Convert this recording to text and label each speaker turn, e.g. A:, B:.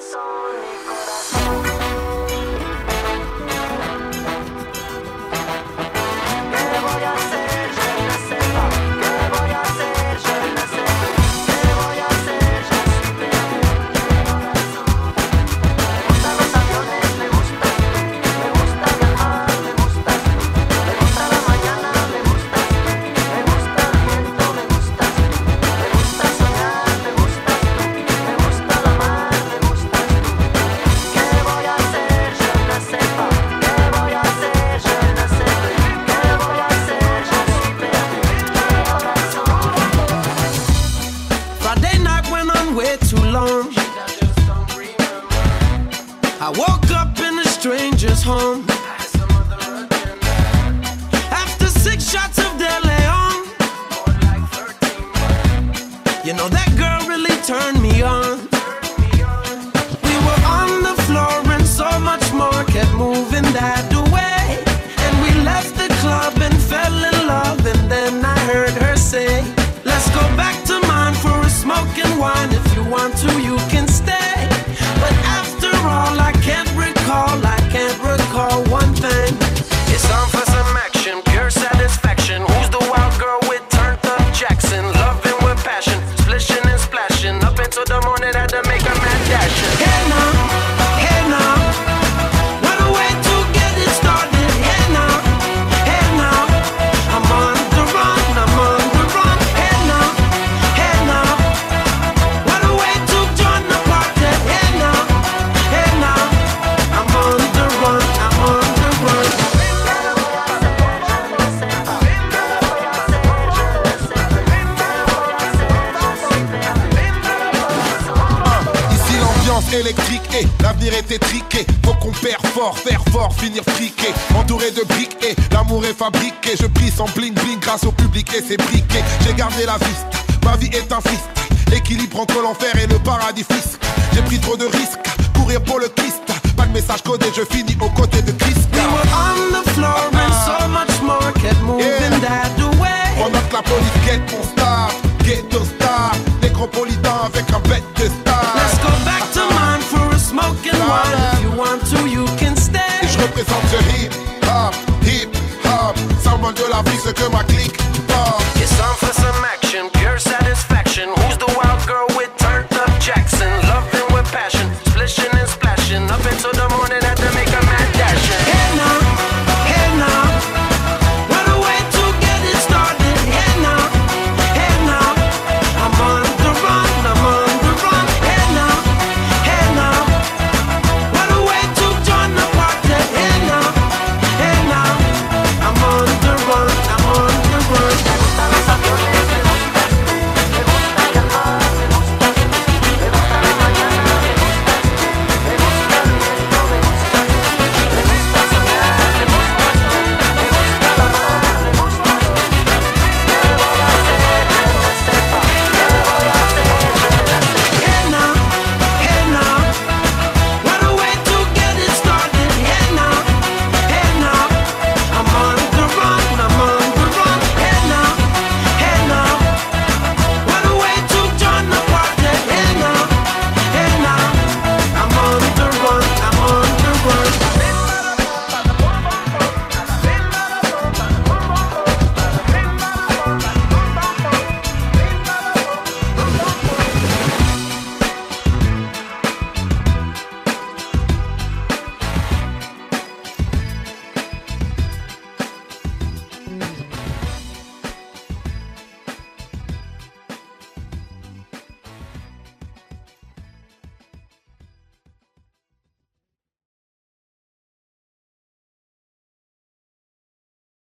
A: corazón, mi corazón. home. After six shots of De Leon, you know that girl really turned me on. We were on the floor and so much more kept moving that way. And we left the club and fell in love, and then I heard her say, Let's go back to mine for a smoke and wine. If you want to, you can stay.
B: électrique et l'avenir est étriqué. Faut qu'on perd fort, faire fort, finir friqué. Entouré de briques et l'amour est fabriqué. Je prie sans bling bling grâce au public et c'est briquets. J'ai gardé la viste, ma vie est un fist. L'équilibre entre l'enfer et le paradis fisc. J'ai pris trop de risques, courir pour le Christ. Pas de message codé, je finis aux côtés de Christ.
A: On the floor so much that
B: la police guette mon star, ghetto star, nécropolitain avec un bête de la vie, que ma clique. Ah.